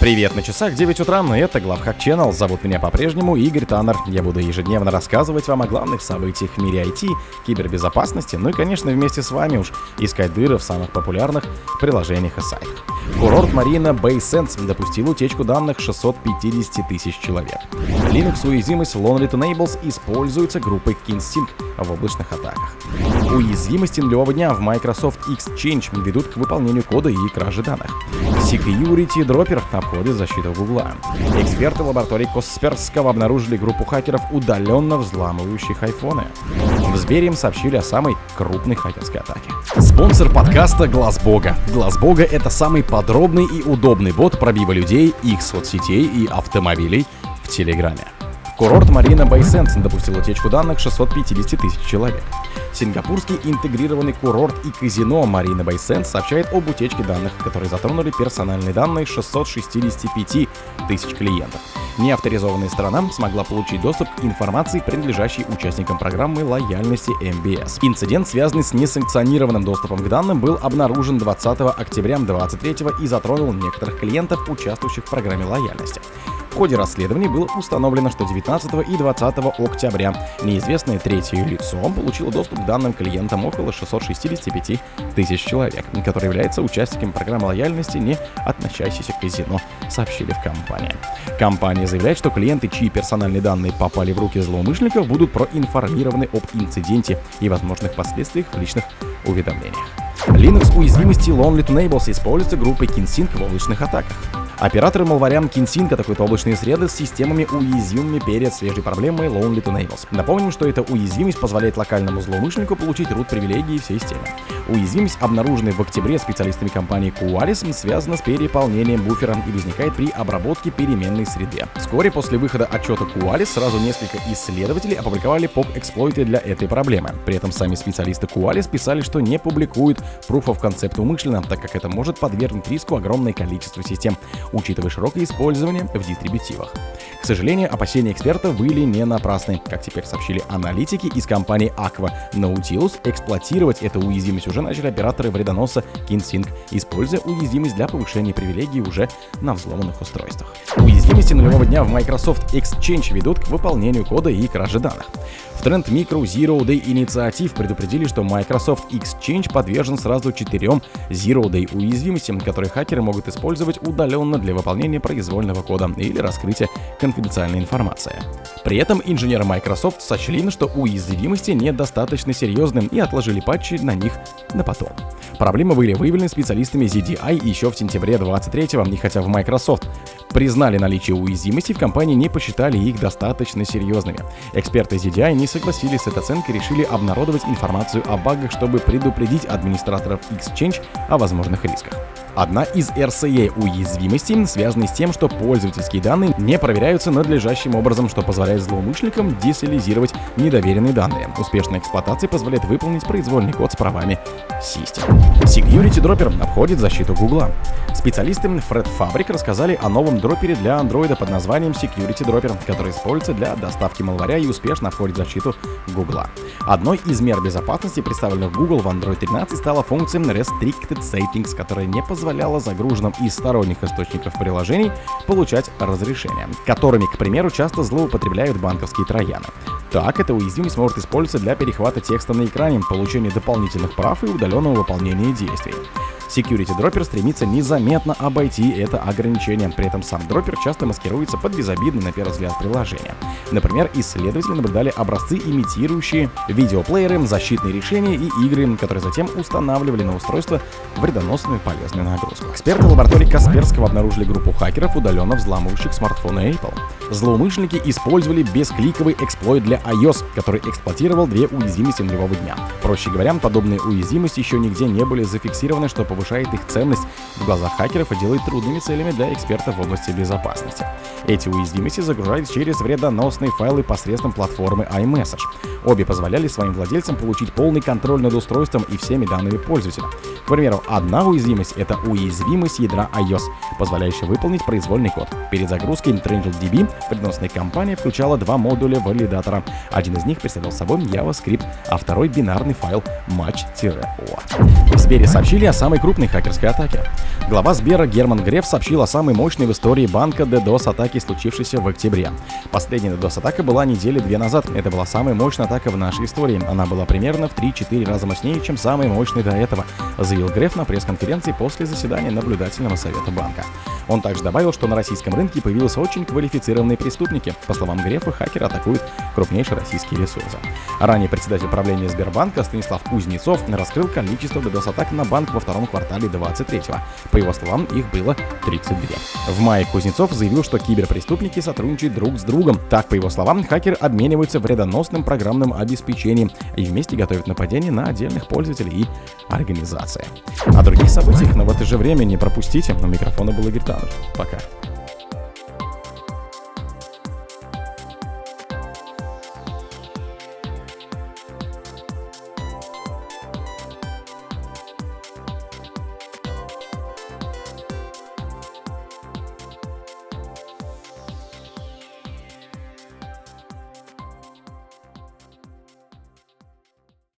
Привет, на часах 9 утра, и это Главхак Channel. Зовут меня по-прежнему Игорь Таннер. Я буду ежедневно рассказывать вам о главных событиях в мире IT, кибербезопасности, ну и, конечно, вместе с вами уж искать дыры в самых популярных приложениях и сайтах. Курорт Марина Sands допустил утечку данных 650 тысяч человек. Linux уязвимость Lonely Enables используется группой KinsSync в облачных атаках. Уязвимости нулевого дня в Microsoft Exchange ведут к выполнению кода и краже данных. Security Dropper обходит защиту Гугла. Эксперты лаборатории Косперского обнаружили группу хакеров, удаленно взламывающих айфоны. В Сбере им сообщили о самой крупной хакерской атаке. Спонсор подкаста Глаз Бога. Глаз Бога это самый подробный и удобный бот пробива людей, их соцсетей и автомобилей в Телеграме. Курорт Марина Байсенс допустил утечку данных 650 тысяч человек. Сингапурский интегрированный курорт и казино Марина Байсенс сообщает об утечке данных, которые затронули персональные данные 665 тысяч клиентов. Неавторизованная сторона смогла получить доступ к информации, принадлежащей участникам программы лояльности МБС. Инцидент, связанный с несанкционированным доступом к данным, был обнаружен 20 октября 2023 и затронул некоторых клиентов, участвующих в программе лояльности. Ходе расследования было установлено, что 19 и 20 октября неизвестное третье лицо получило доступ к данным клиентам около 665 тысяч человек, которые являются участниками программы лояльности, не относящейся к казино, сообщили в компании. Компания заявляет, что клиенты, чьи персональные данные попали в руки злоумышленников, будут проинформированы об инциденте и возможных последствиях в личных уведомлениях. Linux уязвимости Lonely Enables используется группой KinSync в облачных атаках. Операторы малварян Кинсинк атакуют облачные среды с системами уязвимыми перед свежей проблемой Lonely to Nails. Напомним, что эта уязвимость позволяет локальному злоумышленнику получить root привилегии всей системы. Уязвимость, обнаруженная в октябре специалистами компании Qualys, связана с переполнением буфера и возникает при обработке переменной среды. Вскоре после выхода отчета Qualys сразу несколько исследователей опубликовали поп-эксплойты для этой проблемы. При этом сами специалисты Qualys писали, что не публикуют proof of concept умышленно, так как это может подвергнуть риску огромное количество систем учитывая широкое использование в дистрибутивах. К сожалению, опасения экспертов были не напрасны. Как теперь сообщили аналитики из компании Aqua Nautilus, эксплуатировать эту уязвимость уже начали операторы вредоноса KinSync, используя уязвимость для повышения привилегий уже на взломанных устройствах. Уязвимости нулевого дня в Microsoft Exchange ведут к выполнению кода и краже данных. В тренд Micro Zero Day инициатив предупредили, что Microsoft Exchange подвержен сразу четырем Zero Day уязвимостям, которые хакеры могут использовать удаленно для выполнения произвольного кода или раскрытия конфиденциальной информации. При этом инженеры Microsoft сочли, что уязвимости недостаточно серьезны и отложили патчи на них на потом. Проблемы были выявлены специалистами ZDI еще в сентябре 23-го, и хотя в Microsoft признали наличие уязвимостей, в компании не посчитали их достаточно серьезными. Эксперты ZDI не согласились с этой оценкой и решили обнародовать информацию о багах, чтобы предупредить администраторов Exchange о возможных рисках. Одна из RCA уязвимостей связана с тем, что пользовательские данные не проверяются надлежащим образом, что позволяет злоумышленникам десилизировать недоверенные данные. Успешная эксплуатация позволяет выполнить произвольный код с правами систем. Security Dropper обходит защиту Гугла. Специалисты Fred Fabric рассказали о новом дропере для Android под названием Security Dropper, который используется для доставки малваря и успешно обходит защиту Гугла. Одной из мер безопасности, представленных Google в Android 13, стала функция Restricted Settings, которая не позволяла загруженным из сторонних источников приложений получать разрешения, которыми, к примеру, часто злоупотребляют банковские трояны. Так, эта уязвимость может использоваться для перехвата текста на экране, получения дополнительных прав и удаленного выполнения действий. Security Dropper стремится незаметно обойти это ограничение, при этом сам дроппер часто маскируется под безобидное на первый взгляд приложение. Например, исследователи наблюдали образцы, имитирующие видеоплееры, защитные решения и игры, которые затем устанавливали на устройство вредоносную полезную нагрузку. Эксперты лаборатории Касперского обнаружили группу хакеров, удаленно взламывающих смартфоны Apple. Злоумышленники использовали бескликовый эксплойт для iOS, который эксплуатировал две уязвимости нулевого дня. Проще говоря, подобные уязвимости еще нигде не были зафиксированы, что повышает их ценность в глазах хакеров и делает трудными целями для экспертов в области безопасности. Эти уязвимости загружались через вредоносные файлы посредством платформы iMessage. Обе позволяли своим владельцам получить полный контроль над устройством и всеми данными пользователя. К примеру, одна уязвимость — это уязвимость ядра iOS, позволяющая выполнить произвольный код. Перед загрузкой TrangelDB Вредоносная компания включала два модуля валидатора. Один из них представлял собой JavaScript, а второй бинарный файл match-o. В Сбере сообщили о самой крупной хакерской атаке. Глава Сбера Герман Греф сообщил о самой мощной в истории банка DDoS-атаке, случившейся в октябре. Последняя DDoS-атака была недели две назад. Это была самая мощная атака в нашей истории. Она была примерно в 3-4 раза мощнее, чем самая мощная до этого, заявил Греф на пресс-конференции после заседания наблюдательного совета банка. Он также добавил, что на российском рынке появились очень квалифицированные преступники. По словам Грефа, хакеры атакуют крупнейшие российские ресурсы. Ранее председатель правления Сбербанка Станислав Кузнецов раскрыл количество DDoS-атак на банк во втором квартале 23-го. По его словам, их было 32. В мае Кузнецов заявил, что киберпреступники сотрудничают друг с другом. Так, по его словам, хакеры обмениваются вредоносным программным обеспечением и вместе готовят нападения на отдельных пользователей и организации. О других событиях, но в это же время не пропустите. У микрофона был Игорь Танов. Пока.